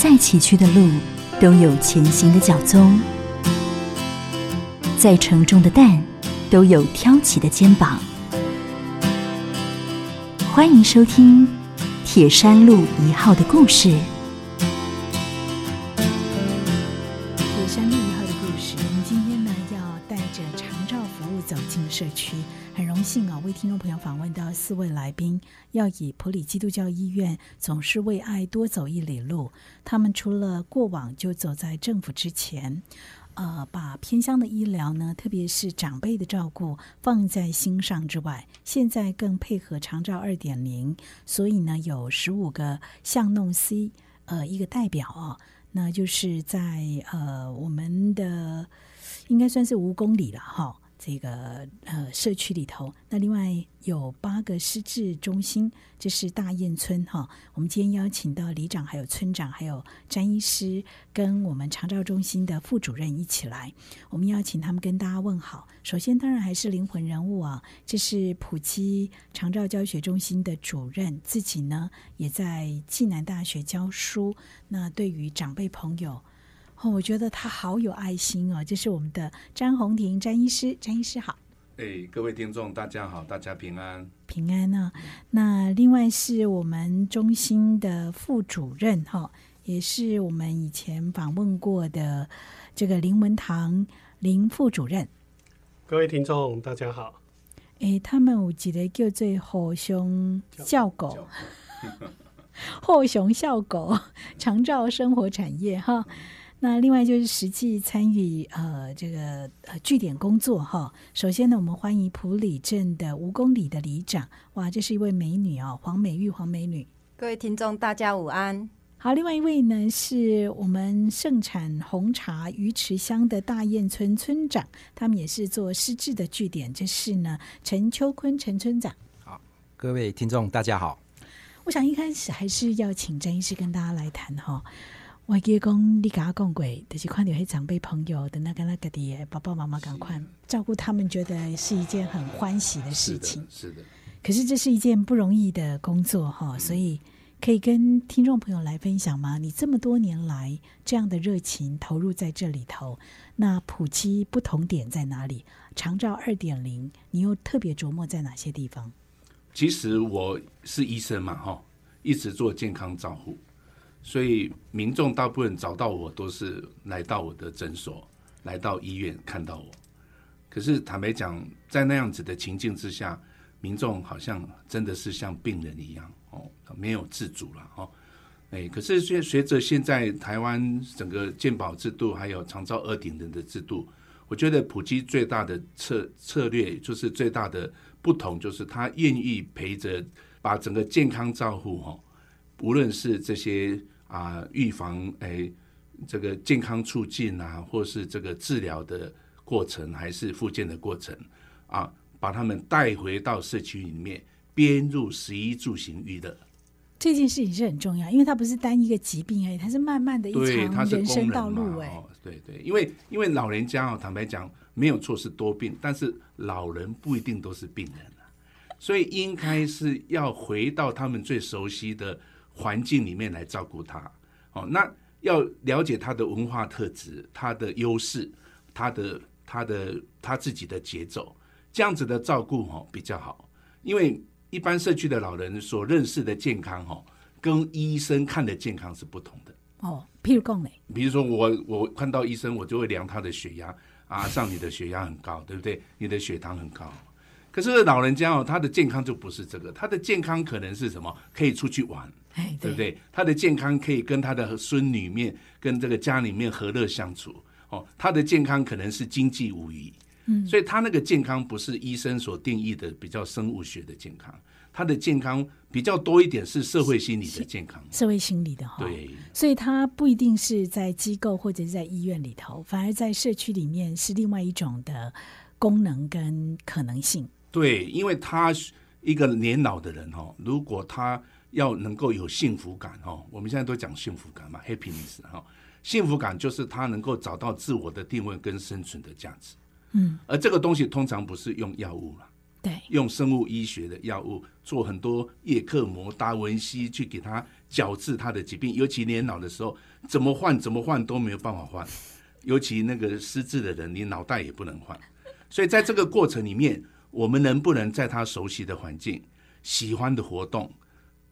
再崎岖的路，都有前行的脚踪；再沉重的担，都有挑起的肩膀。欢迎收听《铁山路一号》的故事。为听众朋友访问到四位来宾，要以普里基督教医院总是为爱多走一里路。他们除了过往就走在政府之前，呃，把偏乡的医疗呢，特别是长辈的照顾放在心上之外，现在更配合长照二点零，所以呢有十五个巷弄 C，呃，一个代表啊，那就是在呃我们的应该算是五公里了哈。这个呃社区里头，那另外有八个失智中心，这是大雁村哈。我们今天邀请到里长、还有村长、还有詹医师，跟我们长照中心的副主任一起来，我们邀请他们跟大家问好。首先，当然还是灵魂人物啊，这是普基长照教学中心的主任，自己呢也在暨南大学教书。那对于长辈朋友。哦，我觉得他好有爱心哦！这是我们的詹红婷詹医师，詹医师好。哎，各位听众大家好，大家平安平安呢。那另外是我们中心的副主任哈，也是我们以前访问过的这个林文堂林副主任。各位听众大家好。哎，他们有几个叫做火熊笑狗，后熊笑狗长照生活产业哈。那另外就是实际参与呃这个呃据点工作哈。首先呢，我们欢迎普里镇的吴公里的里长，哇，这是一位美女哦，黄美玉黄美女。各位听众大家午安。好，另外一位呢是我们盛产红茶鱼池乡的大雁村村长，他们也是做失智的据点，这是呢陈秋坤陈村长。好，各位听众大家好。我想一开始还是要请张医师跟大家来谈哈。我记讲，你跟他讲过，就是看到些长辈朋友的那个那个的爸爸妈妈，赶快照顾他们，觉得是一件很欢喜的事情。是的，可是这是一件不容易的工作哈，所以可以跟听众朋友来分享吗？你这么多年来这样的热情投入在这里头，那普及不同点在哪里？长照二点零，你又特别琢磨在哪些地方？其实我是医生嘛，哈，一直做健康照护。所以民众大部分找到我都是来到我的诊所，来到医院看到我。可是坦白讲，在那样子的情境之下，民众好像真的是像病人一样哦，没有自主了哦。哎，可是随随着现在台湾整个健保制度还有长照二顶人的制度，我觉得普及最大的策策略就是最大的不同，就是他愿意陪着把整个健康照护哈，无论是这些。啊，预防诶，这个健康促进啊，或是这个治疗的过程，还是复健的过程啊，把他们带回到社区里面，编入十一住行娱乐。这件事情是很重要，因为它不是单一个疾病而已，它是慢慢的一场人生道路。哎，对对，因为因为老人家哦，坦白讲没有错是多病，但是老人不一定都是病人啊，所以应该是要回到他们最熟悉的。环境里面来照顾他，哦，那要了解他的文化特质、他的优势、他的他的他自己的节奏，这样子的照顾哦比较好。因为一般社区的老人所认识的健康哦，跟医生看的健康是不同的。哦，譬如讲呢，比如说我我看到医生，我就会量他的血压啊，上你的血压很高，对不对？你的血糖很高。可是老人家哦，他的健康就不是这个，他的健康可能是什么？可以出去玩。对不对？他的健康可以跟他的孙女面、跟这个家里面和乐相处。哦，他的健康可能是经济无疑。嗯，所以他那个健康不是医生所定义的比较生物学的健康，他的健康比较多一点是社会心理的健康。社会心理的哈，对，所以他不一定是在机构或者是在医院里头，反而在社区里面是另外一种的功能跟可能性。对，因为他一个年老的人哈，如果他要能够有幸福感哦，我们现在都讲幸福感嘛，happiness 哈，幸福感就是他能够找到自我的定位跟生存的价值。嗯，而这个东西通常不是用药物了，对，用生物医学的药物做很多叶克膜、达文西去给他矫治他的疾病，尤其年老的时候，怎么换怎么换都没有办法换，尤其那个失智的人，你脑袋也不能换。所以在这个过程里面，我们能不能在他熟悉的环境、喜欢的活动，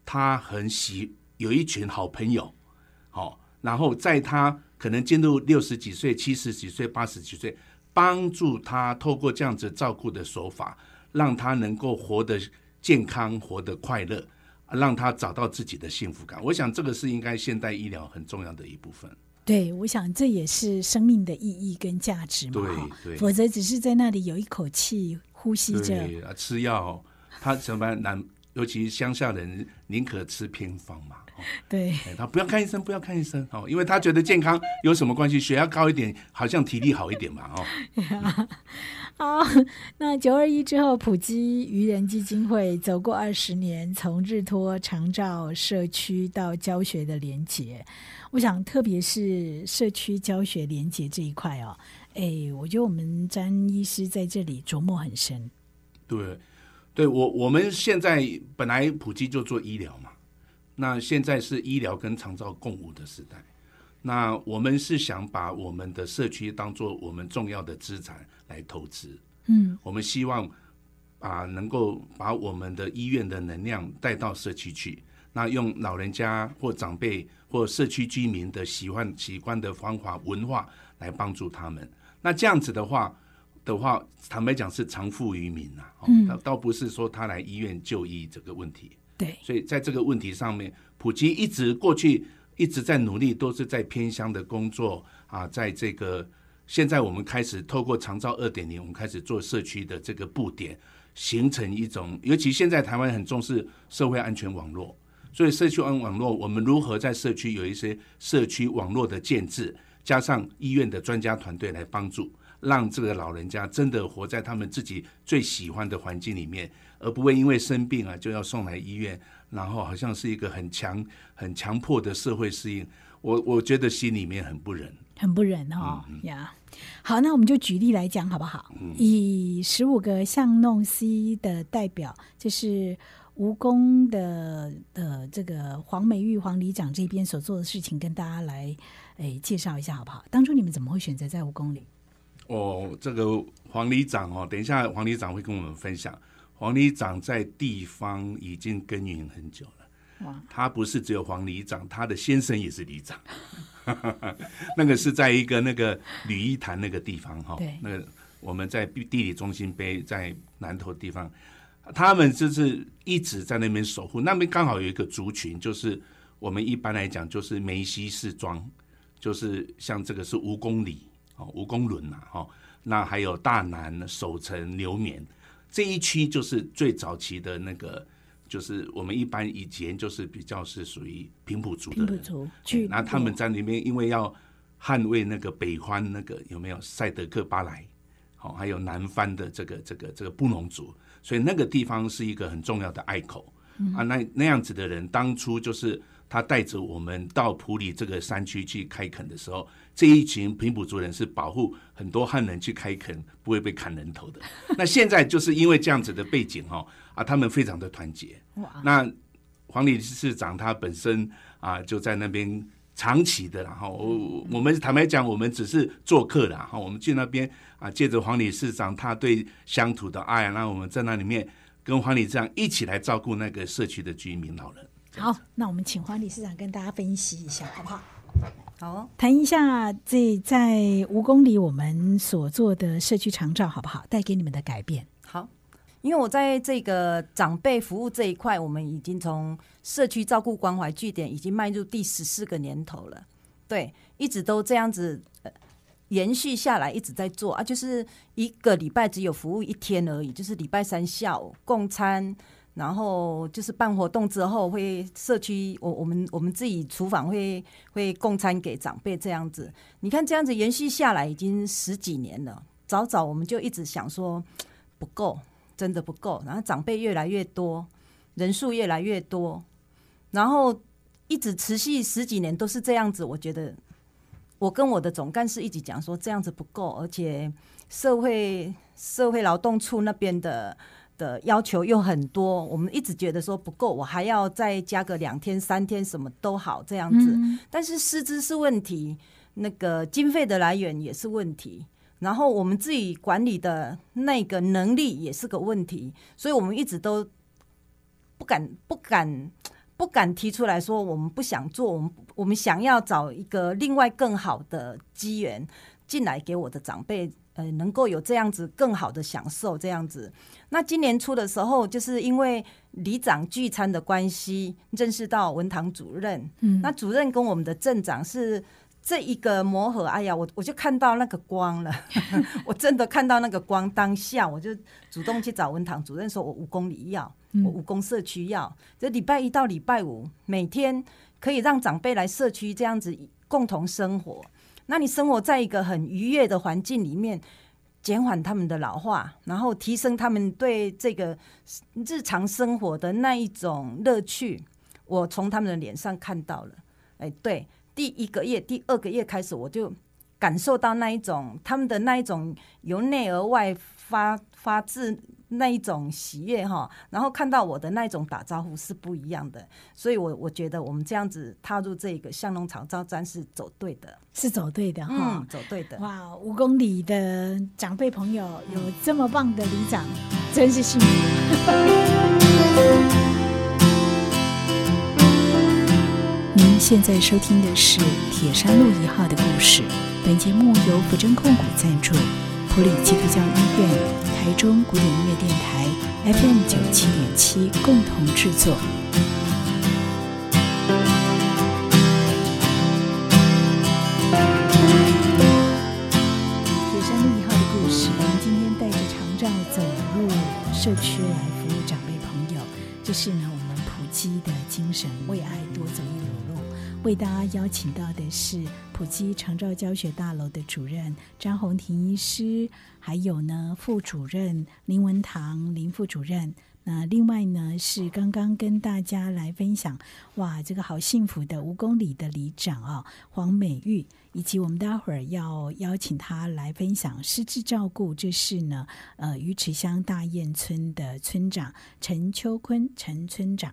他很喜有一群好朋友，好，然后在他可能进入六十几岁、七十几岁、八十几岁，帮助他透过这样子照顾的手法，让他能够活得健康、活得快乐，让他找到自己的幸福感。我想这个是应该现代医疗很重要的一部分。对，我想这也是生命的意义跟价值嘛，对对否则只是在那里有一口气呼吸着，吃药，他什么难，尤其乡下人宁可吃偏方嘛。哦对，哎他不要看医生，不要看医生哦，因为他觉得健康有什么关系？血压高一点，好像体力好一点嘛，哦。好，那九二一之后，普基愚人基金会走过二十年，从日托、长照、社区到教学的连结，我想特别是社区教学连结这一块哦，哎，我觉得我们詹医师在这里琢磨很深。对，对我我们现在本来普及就做医疗嘛，那现在是医疗跟长照共舞的时代，那我们是想把我们的社区当做我们重要的资产来投资，嗯，我们希望把能够把我们的医院的能量带到社区去，那用老人家或长辈或社区居民的习惯习惯的方法文化来帮助他们，那这样子的话。的话，坦白讲是常富于民呐、哦嗯倒倒不是说他来医院就医这个问题。对，所以在这个问题上面，普及一直过去一直在努力，都是在偏乡的工作啊，在这个现在我们开始透过长照二点零，我们开始做社区的这个布点，形成一种，尤其现在台湾很重视社会安全网络，所以社区安网络，我们如何在社区有一些社区网络的建制，加上医院的专家团队来帮助。让这个老人家真的活在他们自己最喜欢的环境里面，而不会因为生病啊就要送来医院，然后好像是一个很强、很强迫的社会适应。我我觉得心里面很不忍。很不忍哦呀。好，那我们就举例来讲好不好？以十五个巷弄 C 的代表，就是蜈蚣的呃这个黄美玉黄里长这边所做的事情，跟大家来诶介绍一下好不好？当初你们怎么会选择在蜈蚣里？哦，这个黄里长哦，等一下黄里长会跟我们分享。黄里长在地方已经耕耘很久了。哇，他不是只有黄里长，他的先生也是里长。那个是在一个那个吕一潭那个地方哈对，那个我们在地理中心碑在南头地方，他们就是一直在那边守护。那边刚好有一个族群，就是我们一般来讲就是梅西氏庄，就是像这个是蜈蚣里哦，蜈蚣轮呐哈，那还有大南、守城、牛眠这一区，就是最早期的那个。就是我们一般以前就是比较是属于平埔族的人，平埔族去那他们在里面，因为要捍卫那个北方那个有没有赛德克巴莱，好、还有南方的这个这个这个布农族，所以那个地方是一个很重要的隘口、啊。那那样子的人，当初就是他带着我们到普里这个山区去开垦的时候，这一群平埔族人是保护很多汉人去开垦不会被砍人头的。那现在就是因为这样子的背景哈啊，他们非常的团结。哇，那黄理事长他本身啊就在那边长期的，然后我我们坦白讲，我们只是做客的哈，我们去那边啊，借着黄理事长他对乡土的爱，那我们在那里面跟黄理事长一起来照顾那个社区的居民老人。好，那我们请黄理事长跟大家分析一下好不好？好哦，谈一下这在五公里我们所做的社区长照好不好？带给你们的改变。好。因为我在这个长辈服务这一块，我们已经从社区照顾关怀据点已经迈入第十四个年头了，对，一直都这样子、呃、延续下来，一直在做啊，就是一个礼拜只有服务一天而已，就是礼拜三下午共餐，然后就是办活动之后会社区我我们我们自己厨房会会供餐给长辈这样子，你看这样子延续下来已经十几年了，早早我们就一直想说不够。真的不够，然后长辈越来越多，人数越来越多，然后一直持续十几年都是这样子。我觉得，我跟我的总干事一直讲说，这样子不够，而且社会社会劳动处那边的的要求又很多，我们一直觉得说不够，我还要再加个两天三天，什么都好这样子。嗯但是师资是问题，那个经费的来源也是问题，然后我们自己管理的那个能力也是个问题，所以我们一直都不敢不敢不敢提出来说我们不想做，我们我们想要找一个另外更好的机缘进来给我的长辈。呃，能够有这样子更好的享受，这样子。那今年初的时候，就是因为里长聚餐的关系，认识到文堂主任，嗯那主任跟我们的镇长是这一个磨合，哎呀，我我就看到那个光了，我真的看到那个光。当下我就主动去找文堂主任，说我五公里要，我五公社区要，这礼拜一到礼拜五每天可以让长辈来社区这样子共同生活。那你生活在一个很愉悦的环境里面。减缓他们的老化，然后提升他们对这个日常生活的那一种乐趣，我从他们的脸上看到了。哎，对，第一个月、第二个月开始，我就感受到那一种他们的那一种由内而外发发自那一种喜悦哈，然后看到我的那一种打招呼是不一样的，所以我我觉得我们这样子踏入这个香农草招站是走对的，是走对的哈。嗯，走对的。哇，五公里的长辈朋友有这么棒的里长，真是幸福。您现在收听的是铁山路一号的故事。本节目由福珍控股赞助，普里基督教医院、台中古典音乐电台 FM 九七点七共同制作。为大家邀请到的是普基长照教学大楼的主任张红婷医师，还有呢副主任林文堂林副主任。那另外呢是刚刚跟大家来分享，哇，这个好幸福的五公里的里长啊，黄美玉，以及我们待会儿要邀请他来分享失智照顾，这是呢呃鱼池乡大堰村的村长陈秋坤陈村长。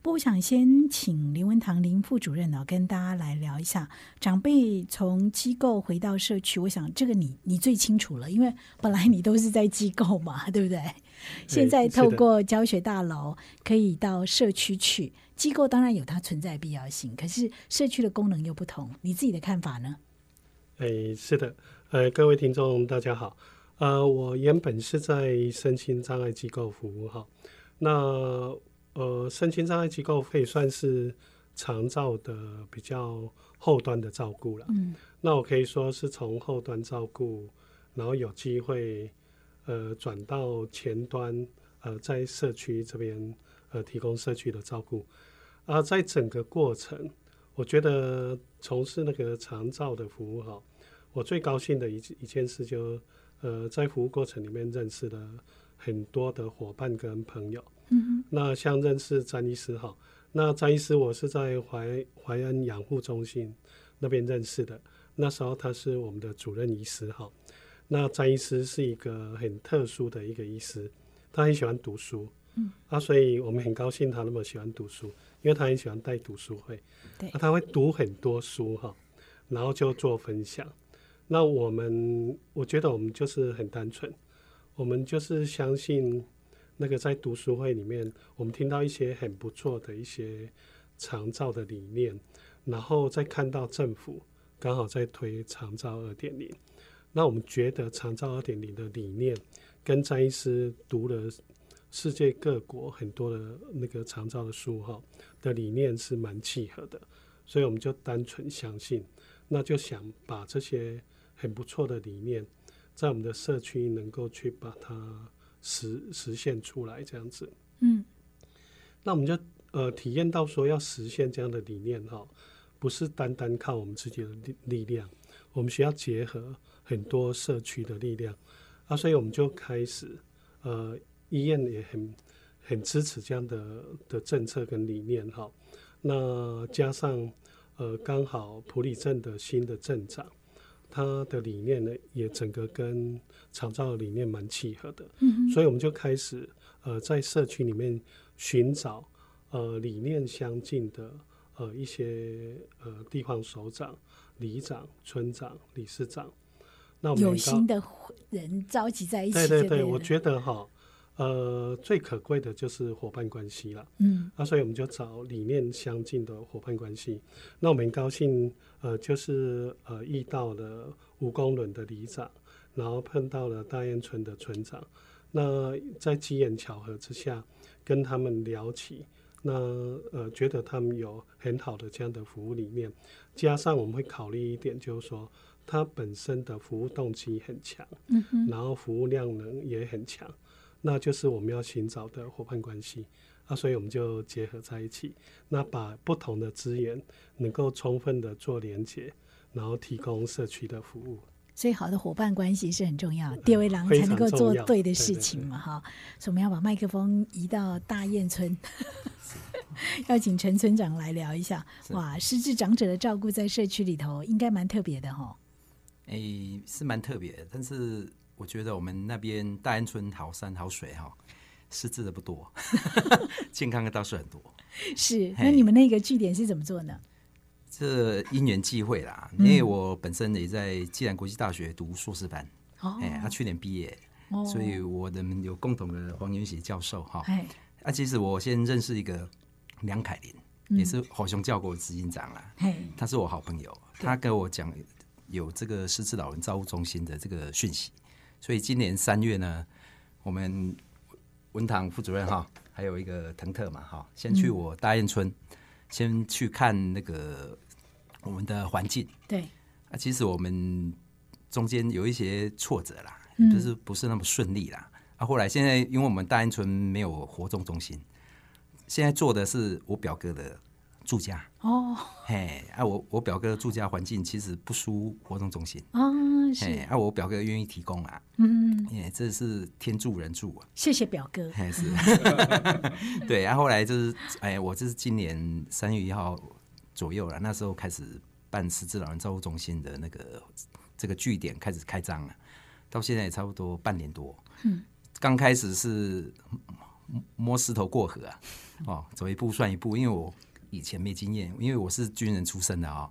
不，我想先请林文堂林副主任呢、跟大家来聊一下长辈从机构回到社区。我想这个你你最清楚了，因为本来你都是在机构嘛，对不对？现在透过教学大楼可以到社区去，机构当然有它存在的必要性，可是社区的功能又不同。你自己的看法呢？哎，是的，呃，各位听众大家好，呃，我原本是在身心障碍机构服务哈，那呃，身心障碍机构可以算是长照的比较后端的照顾了。嗯，那我可以说是从后端照顾，然后有机会呃转到前端，呃，在社区这边呃提供社区的照顾。啊，在整个过程，我觉得从事那个长照的服务哈，我最高兴的一一件事就呃在服务过程里面认识了很多的伙伴跟朋友。嗯那像认识詹医师哈，那詹医师我是在怀怀恩养护中心那边认识的，那时候他是我们的主任医师哈。那詹医师是一个很特殊的一个医师，他很喜欢读书，嗯，啊，所以我们很高兴他那么喜欢读书，因为他很喜欢带读书会，对啊、他会读很多书哈，然后就做分享。那我们我觉得我们就是很单纯，我们就是相信那个在读书会里面，我们听到一些很不错的一些长照的理念，然后再看到政府刚好在推长照二点零，那我们觉得长照二点零的理念跟詹医师读了世界各国很多的那个长照的书哈的理念是蛮契合的，所以我们就单纯相信，那就想把这些很不错的理念，在我们的社区能够去把它实实现出来，这样子。嗯那我们就呃体验到说要实现这样的理念哈，不是单单靠我们自己的力力量，我们需要结合很多社区的力量啊，所以我们就开始呃医院也很很支持这样的的政策跟理念哈。那加上呃刚好普里镇的新的镇长，他的理念呢也整个跟长照的理念蛮契合的，嗯所以我们就开始呃在社区里面寻找呃理念相近的呃一些呃地方首长、里长、村长、理事长。那我们有心的人召集在一起对对对，对，我觉得哈，呃，最可贵的就是伙伴关系了。嗯啊，所以我们就找理念相近的伙伴关系。那我们很高兴，呃，就是呃遇到了吴公伦的里长，然后碰到了大雁村的村长。那在机缘巧合之下，跟他们聊起，那呃觉得他们有很好的这样的服务理念，加上我们会考虑一点，就是说他本身的服务动机很强，嗯哼，然后服务量能也很强，那就是我们要寻找的伙伴关系啊，所以我们就结合在一起，那把不同的资源能够充分的做连接，然后提供社区的服务。所以好的伙伴关系是很重要，第二位郎才能够做对的事情嘛哈。所以我们要把麦克风移到大雁村，要请陈村长来聊一下。哇，失智长者的照顾在社区里头应该蛮特别的哈。诶、是蛮特别的，但是我觉得我们那边大安村好山好水哈，失智的不多，健康的倒是很多。是，那你们那个据点是怎么做呢？这因缘际会啦，嗯因为我本身也在暨南国际大学读硕士班，哦哎、他去年毕业，哦所以我们有共同的黄元喜教授哈。哎，啊，其实我先认识一个梁凯琳，嗯也是火熊教国执行长啦。嘿，他是我好朋友，他跟我讲有这个失智老人照护中心的这个讯息，所以今年三月呢，我们文堂副主任哈，还有一个腾特嘛哈，先去我大雁村，先去看那个我们的环境。对，啊，其实我们中间有一些挫折啦，嗯。就是不是那么顺利啦。啊，后来现在因为我们大雁村没有活动中心，现在做的是我表哥的住家。哦。嘿，啊，我我表哥的住家环境其实不输活动中心，啊，嘿，是，啊，我表哥愿意提供啊，嗯，哎，这是天助人助啊，谢谢表哥。嘿是，对，啊，后来就是，哎，我这是今年三月一号左右了，那时候开始办失智老人照护中心的那个这个据点开始开张了，到现在也差不多半年多，嗯，刚开始是摸摸石头过河啊，哦，走一步算一步，因为我以前没经验，因为我是军人出身的啊、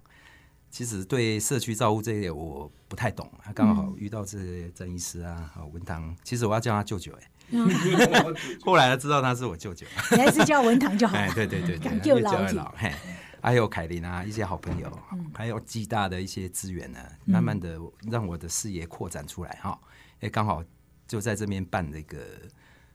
其实对社区照顾这一点我不太懂，啊刚好遇到这些郑医师啊，好文堂，其实我要叫他舅舅哎、后来才知道他是我舅舅，你还是叫文堂就好哎，了。对对对对，感觉越老体叫越老，嘿，还有凯琳啊，一些好朋友，还有暨大的一些资源呢，慢慢的让我的视野扩展出来哈，哎，刚好就在这边办了一个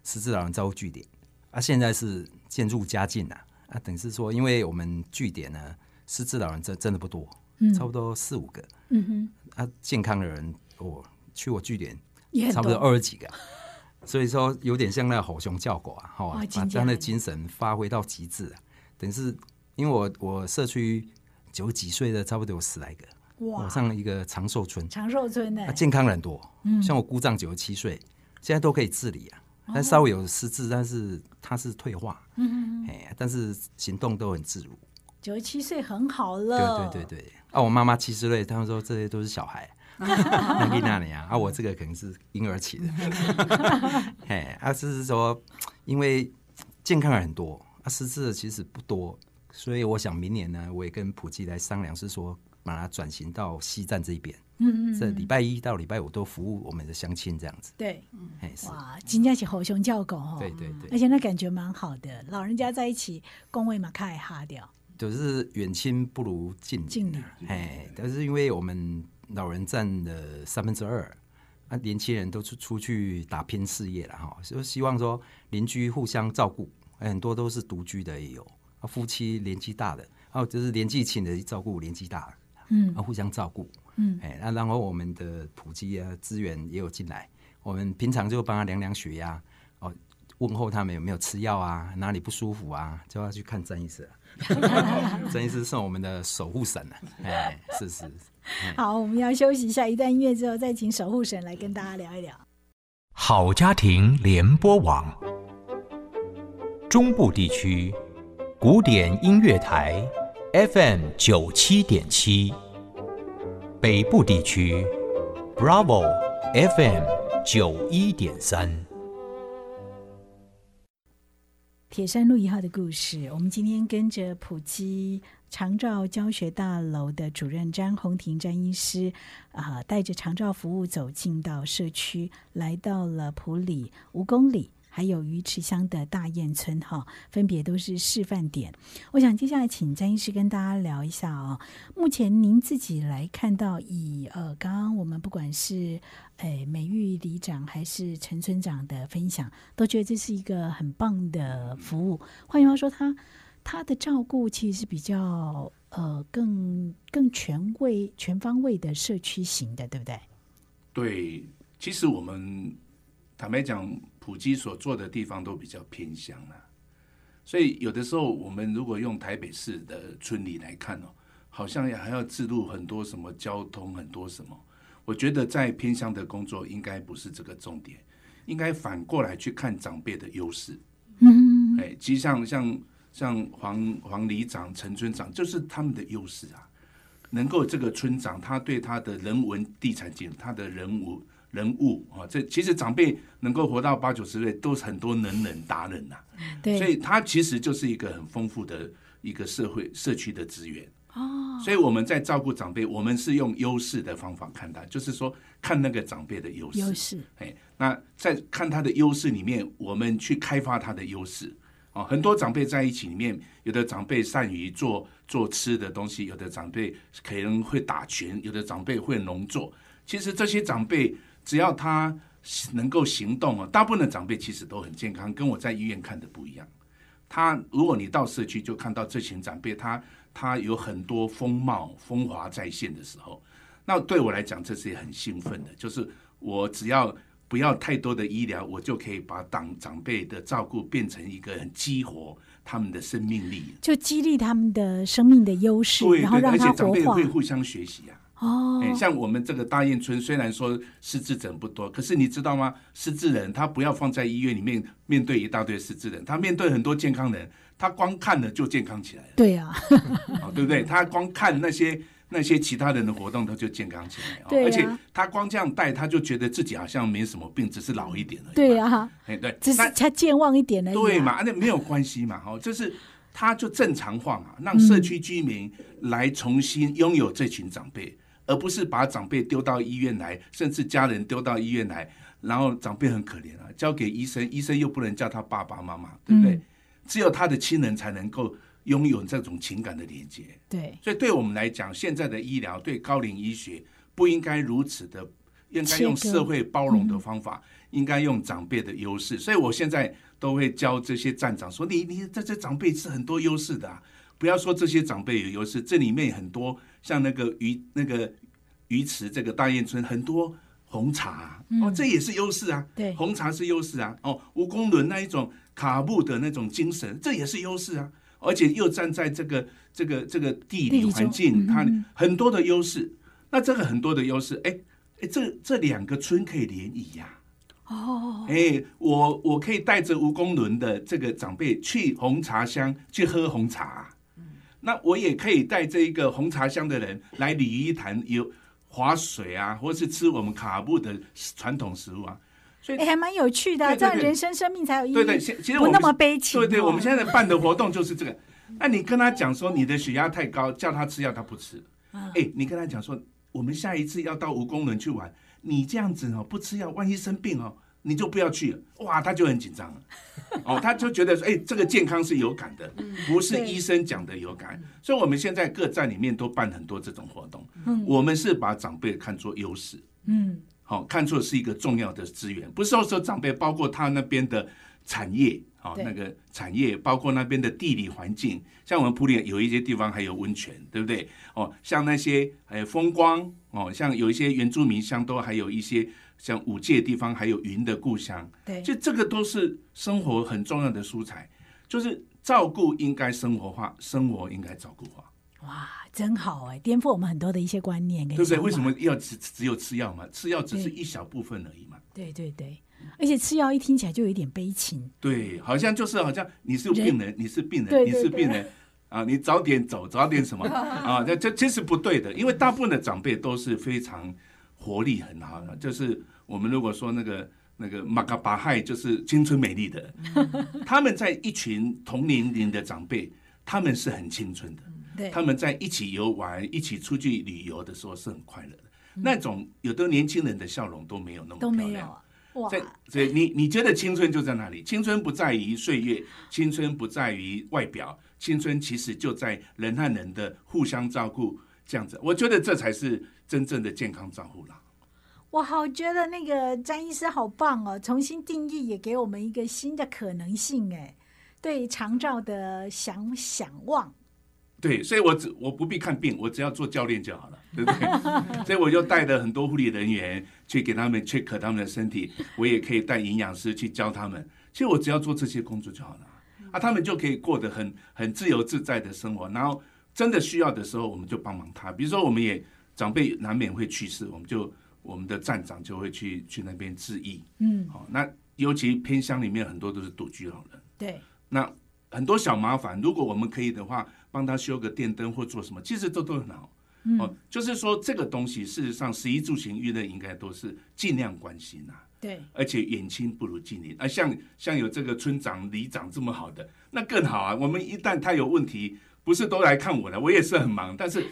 失智老人照顾据点，啊，现在是渐入佳境呐，啊，等于是说，因为我们据点呢，失智老人真真的不多，差不多四五个，嗯哼，啊，健康的人，我去我据点差不多多二十几个，所以说有点像那个吼熊叫狗啊，哈、把哇真假的这样的精神发挥到极致啊。等于是因为我我社区九十几岁的差不多有十来个，哇我，上一个长寿村，长寿村的啊，健康人多，嗯像我姑丈九十七岁，现在都可以自理啊。但稍微有失智，但是他是退化，哦嗯，哎，但是行动都很自如。九十七岁很好了。对对对对，啊，我妈妈七十岁，他们说这些都是小孩，那你那里啊，啊，我这个可能是婴儿期的，嘿，啊，就是说，因为健康人很多，啊，失智的其实不多，所以我想明年呢，我也跟普吉来商量，是说把它转型到西站这一边，嗯嗯这礼拜一到礼拜五都服务我们的乡亲这样子，对，哇，金家起吼熊叫狗哦，对对对。而对，且那感觉蛮好的，老人家在一起，工位嘛开哈掉，就是远亲不如近近邻。邻啊，嘿，但是因为我们老人占了三分之二。啊，年轻人都出出去打拼事业了哈，就希望说邻居互相照顾，哎很多都是独居的也有，啊夫妻年纪大的，还有就是年纪轻的照顾年纪大的，嗯。啊互相照顾，嗯，哎，那然后我们的普及啊资源也有进来，我们平常就帮他量量血压，哦，问候他们有没有吃药啊，哪里不舒服啊，就要去看张医师、啊，詹医师是我们的守护神啊，哎，是是，好，我们要休息一下，一段音乐之后再请守护神来跟大家聊一聊。好家庭联播网，中部地区古典音乐台 FM 九七点七，北部地区 Bravo FM 九一点三。铁山路一号的故事，我们今天跟着普基长照教学大楼的主任詹红婷詹医师，啊、带着长照服务走进到社区，来到了普里五公里。还有鱼池乡的大雁村，哈，分别都是示范点。我想接下来请詹医师跟大家聊一下啊。目前您自己来看到以，呃，刚刚我们不管是诶美玉里长还是陈村长的分享，都觉得这是一个很棒的服务。换句话说，他他的照顾其实是比较呃更更全位、全方位的社区型的，对不对？对，其实我们坦白讲，普基所做的地方都比较偏乡了、所以有的时候我们如果用台北市的村里来看哦，好像也还要制度很多什么交通，很多什么。我觉得在偏乡的工作应该不是这个重点，应该反过来去看长辈的优势。嗯，哎，其实像像像黄黄里长、陈村长，就是他们的优势啊。能够这个村长，他对他的人文地产经，他的人物人物啊，这其实长辈能够活到八九十岁，都是很多能人达人呐、对，所以他其实就是一个很丰富的一个社会社区的资源。哦，所以我们在照顾长辈，我们是用优势的方法看待，就是说看那个长辈的优势。优势，哎，那在看他的优势里面，我们去开发他的优势。哦，很多长辈在一起里面，有的长辈善于做做吃的东西，有的长辈可能会打拳，有的长辈会农作。其实这些长辈只要他能够行动啊，大部分的长辈其实都很健康，跟我在医院看的不一样。他如果你到社区就看到这群长辈，他他有很多风貌风华再现的时候，那对我来讲这是很兴奋的，就是我只要不要太多的医疗，我就可以把长长辈的照顾变成一个很激活他们的生命力。就激励他们的生命的优势，对对，然后让而且他活化长辈会。互相学习啊。哦，哎，像我们这个大雁村，虽然说失智者不多，可是你知道吗？失智人他不要放在医院里面面对一大堆失智人，他面对很多健康人，他光看了就健康起来了。对啊，哦，对不对？他光看那些那些其他人的活动，他就健康起来。哦对呀而且他光这样带，他就觉得自己好像没什么病，只是老一点而已。对，啊，哎，对，只是那他健忘一点而已、啊。对嘛？那没有关系嘛，哈，就是他就正常化嘛，让社区居民来重新拥有这群长辈，而不是把长辈丢到医院来，甚至家人丢到医院来，然后长辈很可怜啊，交给医生，医生又不能叫他爸爸妈妈，对不对？只有他的亲人才能够拥有这种情感的连接。对所以对我们来讲，现在的医疗对高龄医学不应该如此的，应该用社会包容的方法，应该用长辈的优势。所以我现在都会教这些站长说：“你你这这长辈是很多优势的、啊，不要说这些长辈有优势，这里面很多像那个鱼那个鱼池这个大雁村很多红茶啊、哦，这也是优势啊。对红茶是优势啊。哦，蜈蚣轮那一种卡布的那种精神，这也是优势啊。而且又站在这个这个这个地理环境，嗯它嗯很多的优势。那这个很多的优势，哎哎，这这两个村可以联谊呀、哦，哎，我我可以带着蜈蚣轮的这个长辈去红茶乡去喝红茶，那我也可以带这一个红茶乡的人来鲤鱼潭游划水啊，或是吃我们卡布的传统食物啊。所以哎，还蛮有趣的这样人生生命才有意义。对对，其其实我那么悲情、哦。对对，我们现在办的活动就是这个。那你跟他讲说你的血压太高，叫他吃药他不吃。嗯哎，你跟他讲说，我们下一次要到蜈蚣轮去玩，你这样子哦不吃药，万一生病哦，你就不要去了。哇，他就很紧张了。哦，他就觉得说，哎，这个健康是有感的，不是医生讲的有感。所以我们现在各站里面都办很多这种活动。嗯我们是把长辈看作优势。嗯，好、看作是一个重要的资源，不是说说长辈，包括他那边的产业，哦、那个产业，包括那边的地理环境，像我们普里有一些地方还有温泉，对不对？哦，像那些呃风光，哦，像有一些原住民乡都还有一些像五界地方，还有云的故乡，对，就这个都是生活很重要的素材，就是照顾应该生活化，生活应该照顾化，哇，真好哎，颠覆我们很多的一些观念跟对不对？为什么要只只有吃药嘛？吃药只是一小部分而已嘛。对对对，而且吃药一听起来就有一点悲情。对，好像就是好像你是病人，你是病人，你对对对是病人啊，你早点走，早点什么 啊？这这这是不对的，因为大部分的长辈都是非常活力很好的。就是我们如果说那个那那个马嘎巴亥就是青春美丽的，他们在一群同年龄的长辈，他们是很青春的。对，他们在一起游玩、一起出去旅游的时候是很快乐的。那种有的年轻人的笑容都没有那么都没有漂亮。啊哇，在所以你你觉得青春就在那里？青春不在于岁月，青春不在于外表，青春其实就在人和人的互相照顾这样子。我觉得这才是真正的健康照顾啦。我好觉得那个詹医师好棒哦，重新定义也给我们一个新的可能性哎，对长照的想想望。对，所以我只我不必看病，我只要做教练就好了，对不对？所以我就带了很多护理人员去给他们 check 他们的身体，我也可以带营养师去教他们。其实我只要做这些工作就好了，啊，他们就可以过得很很自由自在的生活。然后真的需要的时候，我们就帮忙他。比如说，我们也长辈难免会去世，我们就我们的站长就会去去那边致意。嗯，好，那尤其偏乡里面很多都是独居老人。对，那很多小麻烦，如果我们可以的话，帮他修个电灯或做什么，其实都都很好。哦，就是说这个东西，事实上，十一住行娱乐应该都是尽量关心呐、对，而且远亲不如近邻啊。像像有这个村长、里长这么好的，那更好啊。我们一旦他有问题，不是都来看我了，我也是很忙，但是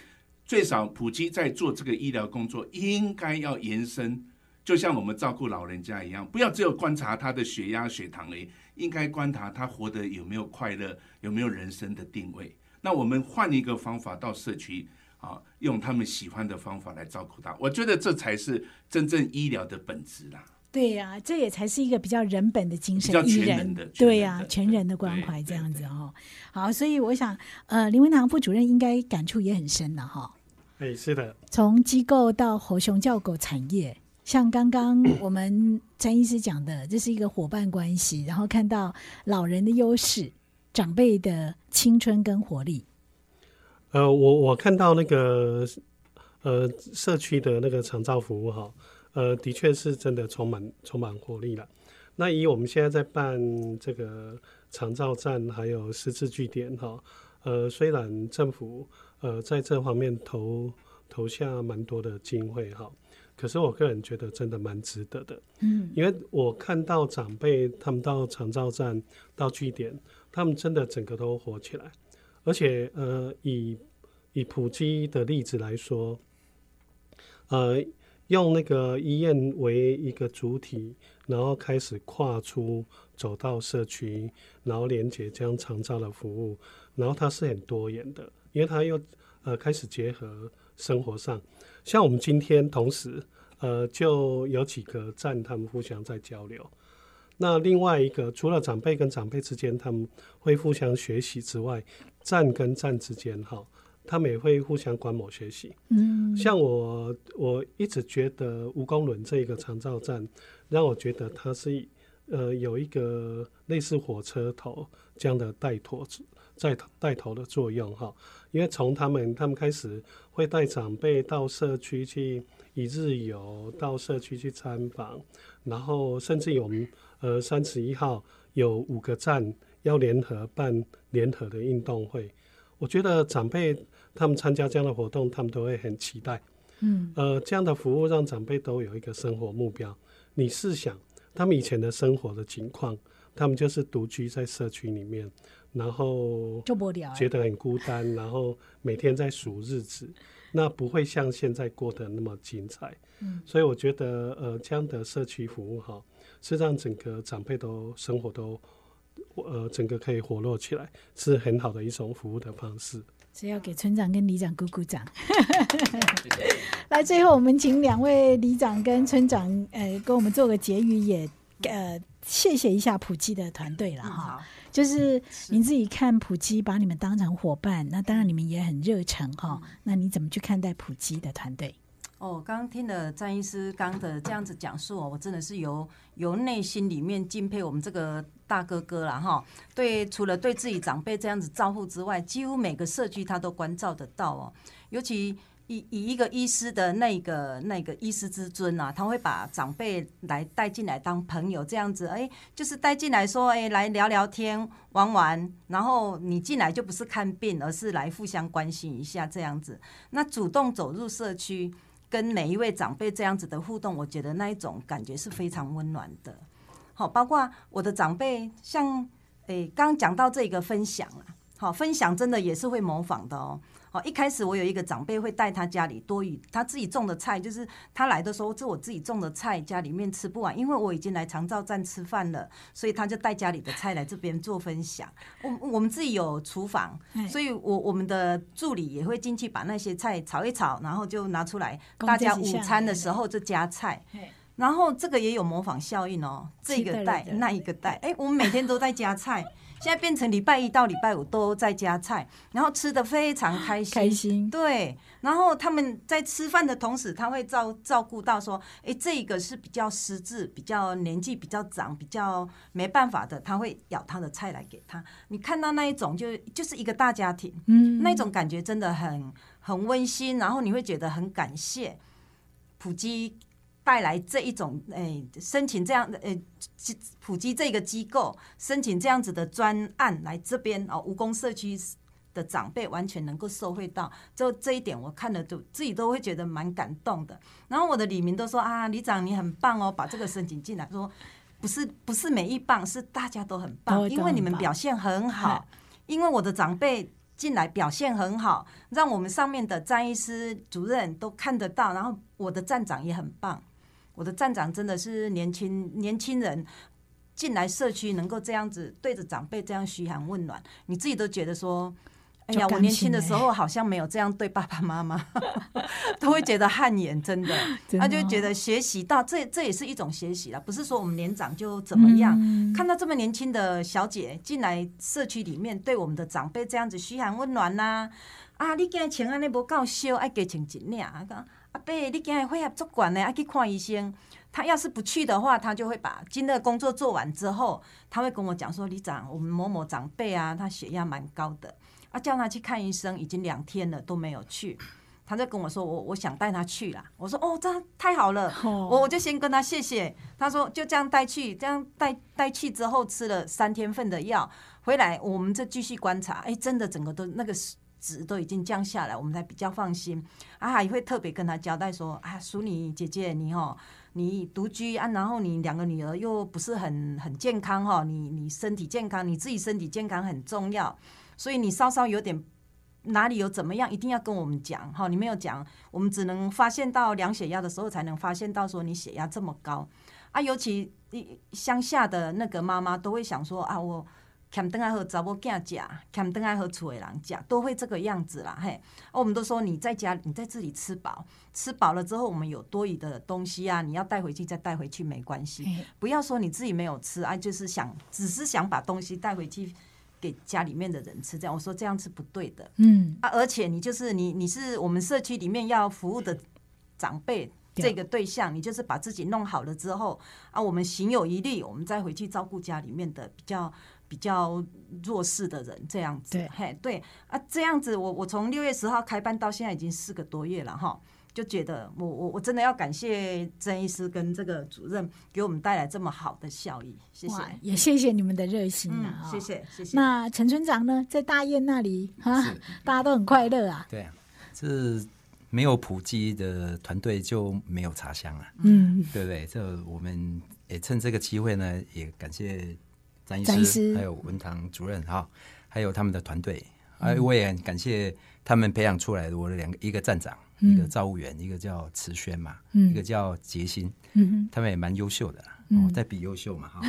最少普及在做这个医疗工作，应该要延伸，就像我们照顾老人家一样，不要只有观察他的血压、血糖而已，应该观察他活得有没有快乐，有没有人生的定位。那我们换一个方法到社区啊，用他们喜欢的方法来照顾他，我觉得这才是真正医疗的本质啦。对呀、这也才是一个比较人本的精比较神，医人全人的对呀、全人的全人的关怀这样子哦。好，所以我想，呃，林文堂副主任应该感触也很深了哈。哎，是的，从机构到猴熊教狗产业，像刚刚我们詹医师讲的，这是一个伙伴关系，然后看到老人的优势，长辈的青春跟活力。呃，我我看到那个呃社区的那个长照服务哈，呃，的确是真的充满充满活力了。那以我们现在在办这个长照站，还有失智据点哈，呃，虽然政府呃在这方面投投下蛮多的经费哈，可是我个人觉得真的蛮值得的。嗯，因为我看到长辈他们到长照站、到据点，他们真的整个都活起来，而且呃，以以普及的例子来说，呃，用那个医院为一个主体，然后开始跨出走到社区，然后连接这样长照的服务，然后它是很多元的，因为它又呃开始结合生活上，像我们今天同时。呃，就有几个站，他们互相在交流。那另外一个，除了长辈跟长辈之间他们会互相学习之外，站跟站之间哈，他们也会互相观摩学习。嗯，像我，我一直觉得吴公仑这个长照站，让我觉得它是呃有一个类似火车头这样的带头带带头的作用哈。因为从他们他们开始会带长辈到社区去一日游，到社区去参访，然后甚至有我们呃三十一号有五个站要联合办联合的运动会，我觉得长辈他们参加这样的活动，他们都会很期待。嗯，呃，这样的服务让长辈都有一个生活目标。你试想，他们以前的生活的情况，他们就是独居在社区里面，然后觉得很孤单，然后每天在数日子，那不会像现在过得那么精彩。嗯，所以我觉得，呃，这样的社区服务哈，是让整个长辈都生活都，呃，整个可以活络起来，是很好的一种服务的方式。所以要给村长跟里长鼓鼓掌。来，最后我们请两位里长跟村长，呃，跟我们做个结语，也呃，谢谢一下普基的团队了嗯哈。好，就是你自己看普基把你们当成伙伴，那当然你们也很热诚哈。那你怎么去看待普基的团队？哦，刚刚听了詹医师刚的这样子讲述哦，我真的是由由内心里面敬佩我们这个大哥哥了哈。对，除了对自己长辈这样子照顾之外，几乎每个社区他都关照得到哦。尤其以以一个医师的那个那个医师之尊啊，他会把长辈来带进来当朋友这样子，哎，就是带进来说，哎，来聊聊天、玩玩，然后你进来就不是看病，而是来互相关心一下这样子。那主动走入社区。跟每一位长辈这样子的互动，我觉得那一种感觉是非常温暖的。好，包括我的长辈，像诶，刚讲到这个分享啊，好，分享真的也是会模仿的哦。好，一开始我有一个长辈会带他家里多余他自己种的菜，就是他来的时候，这我自己种的菜，家里面吃不完，因为我已经来长照站吃饭了，所以他就带家里的菜来这边做分享。我我们自己有厨房，所以我我们的助理也会进去把那些菜炒一炒，然后就拿出来，大家午餐的时候就加菜。然后这个也有模仿效应哦，这个带那一个带，哎，我们每天都在加菜，现在变成礼拜一到礼拜五都在加菜，然后吃的非常开心。开心。对，然后他们在吃饭的同时，他会照照顾到说，哎，这个是比较失智、比较年纪比较长、比较没办法的，他会舀他的菜来给他。你看到那一种，就就是一个大家庭，嗯，那种感觉真的很很温馨，然后你会觉得很感谢普基。带来这一种诶，申请这样的诶，普及这个机构申请这样子的专案来这边哦，务工社区的长辈完全能够受惠到，就这一点我看了都自己都会觉得蛮感动的。然后我的李明都说啊，李长你很棒哦，把这个申请进来，说不是不是每一棒，是大家都很棒，因为你们表现很好，因为我的长辈。进来表现很好，让我们上面的张医师主任都看得到，然后我的站长也很棒，我的站长真的是年轻年轻人进来社区能够这样子对着长辈这样嘘寒问暖，你自己都觉得说。哎呀，我年轻的时候好像没有这样对爸爸妈妈，都会觉得汗颜，真的，他就觉得学习到这这也是一种学习了，不是说我们年长就怎么样。看到这么年轻的小姐进来社区里面，对我们的长辈这样子嘘寒问暖呐，啊，你今日穿安尼无够少，爱加穿一领。啊，阿伯，你今日血压足管呢，爱去看医生。他要是不去的话，他就会把今日工作做完之后，他会跟我讲说，李长，我们某某长辈啊，他血压蛮高的。啊，叫他去看医生，已经两天了都没有去。他就跟我说，我我想带他去啦。我说哦，这样太好了，我我就先跟他谢谢。他说就这样带去，这样带带去之后吃了三天份的药，回来我们再继续观察。哎，真的整个都那个值都已经降下来，我们才比较放心。啊，还会特别跟他交代说，啊，淑女姐姐你哦，你独居啊，然后你两个女儿又不是很很健康哈，你你身体健康，你自己身体健康很重要。所以你稍稍有点哪里有怎么样，一定要跟我们讲哈。你没有讲，我们只能发现到量血压的时候才能发现到说你血压这么高啊。尤其乡下的那个妈妈都会想说啊，我欠灯爱和找某囝家，欠灯爱和厝的人家，都会这个样子啦嘿。我们都说你在家，你在这里吃饱，吃饱了之后，我们有多余的东西啊，你要带回去再带回去没关系，不要说你自己没有吃啊，就是想只是想把东西带回去。给家里面的人吃，这样我说这样是不对的。嗯啊，而且你就是你，你是我们社区里面要服务的长辈这个对象，你就是把自己弄好了之后啊，我们行有余力，我们再回去照顾家里面的比较比较弱势的人，这样子。对嘿，对啊，这样子我我从六月十号开班到现在已经四个多月了哈。就觉得我我我真的要感谢曾医师跟这个主任给我们带来这么好的效益，谢谢，也谢谢你们的热心啊，谢谢谢谢。那陈村长呢，在大雁那里啊，大家都很快乐啊。对啊，这没有普及的团队就没有茶香啊，嗯，对不对？这我们也趁这个机会呢，也感谢张医师还有文堂主任哈，还有他们的团队，哎，我也很感谢他们培养出来的我的两个一个站长。一个造物员，一个叫慈轩嘛，一个叫杰心，他们也蛮优秀的，哦，在比优秀嘛哈。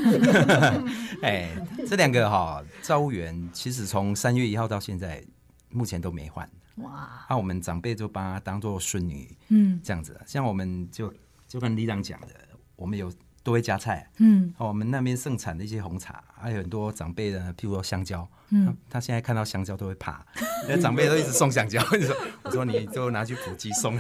哎，这两个哈造物员，其实从三月一号到现在，目前都没换。哇！那我们长辈就把他当做孙女，嗯，这样子。像我们就就跟李长讲的，我们有。都会加菜，嗯，哦，我们那边盛产的一些红茶，还有很多长辈的，譬如说香蕉，嗯，他现在看到香蕉都会怕，那长辈都一直送香蕉，你说，我说你就拿去普及送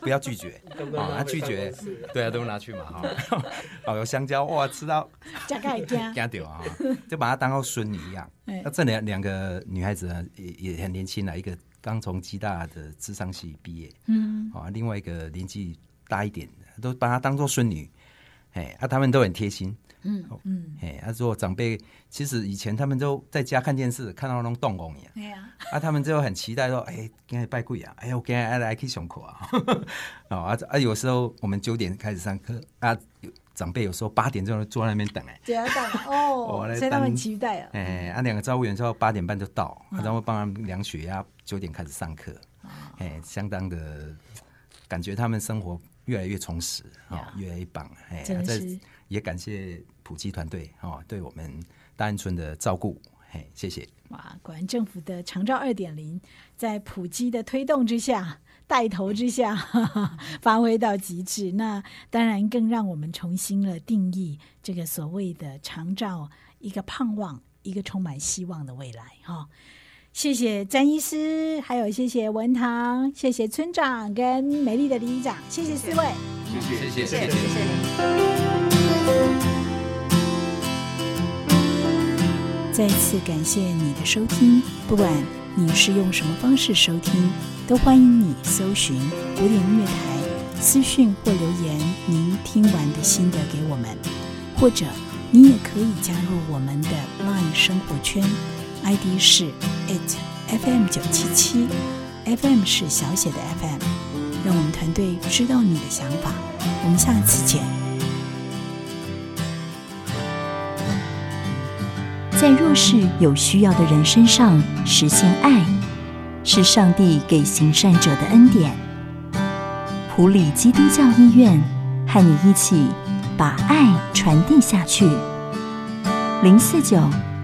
不要拒绝，啊，拒绝，对啊，都拿去嘛，哈，哦，有香蕉哇，吃到加盖加加掉啊，就把他当做孙女一样。那这两两个女孩子呢，也也很年轻了，一个刚从暨大的智商系毕业，嗯，啊，另外一个年纪大一点，都把她当做孙女。哎，啊，他们都很贴心，嗯嗯，哎，他说长辈其实以前他们都在家看电视，看到那种动工呀，对呀，啊，他们就很期待说，哎，今天拜贵啊，哎，我今天来去上课啊，哦啊 啊，有时候我们九点开始上课啊，有长辈有时候八点钟就坐在那边等哎，就要到哦 所以他们当期待啊，哎，啊，两个照顾员之后八点半就到，然后帮他们量血压，九点开始上课，哎，相当的感觉他们生活越来越充实，啊，越来越棒，哎，啊这也感谢普及团队啊，对我们大安村的照顾，嘿，谢谢。哇，果然政府的长照二点零在普及的推动之下、带头之下，哈 哈发挥到极致。那当然更让我们重新了定义这个所谓的长照，一个盼望，一个充满希望的未来。哈、谢谢詹医师，还有谢谢文堂，谢谢村长跟美丽的理事长，谢谢四位。谢谢谢谢谢谢。再次感谢你的收听，不管你是用什么方式收听，都欢迎你搜寻古典音乐台私讯或留言您听完的心得给我们，或者你也可以加入我们的 Line 生活圈。，ID 是 it FM 九七七，FM 是小写的 FM，让我们团队知道你的想法，我们下次见。在弱势有需要的人身上实现爱，是上帝给行善者的恩典。普里基督教医院和你一起把爱传递下去。零四九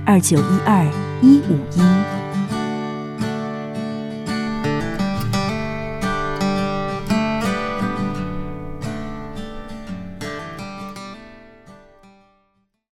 二九一二一五一。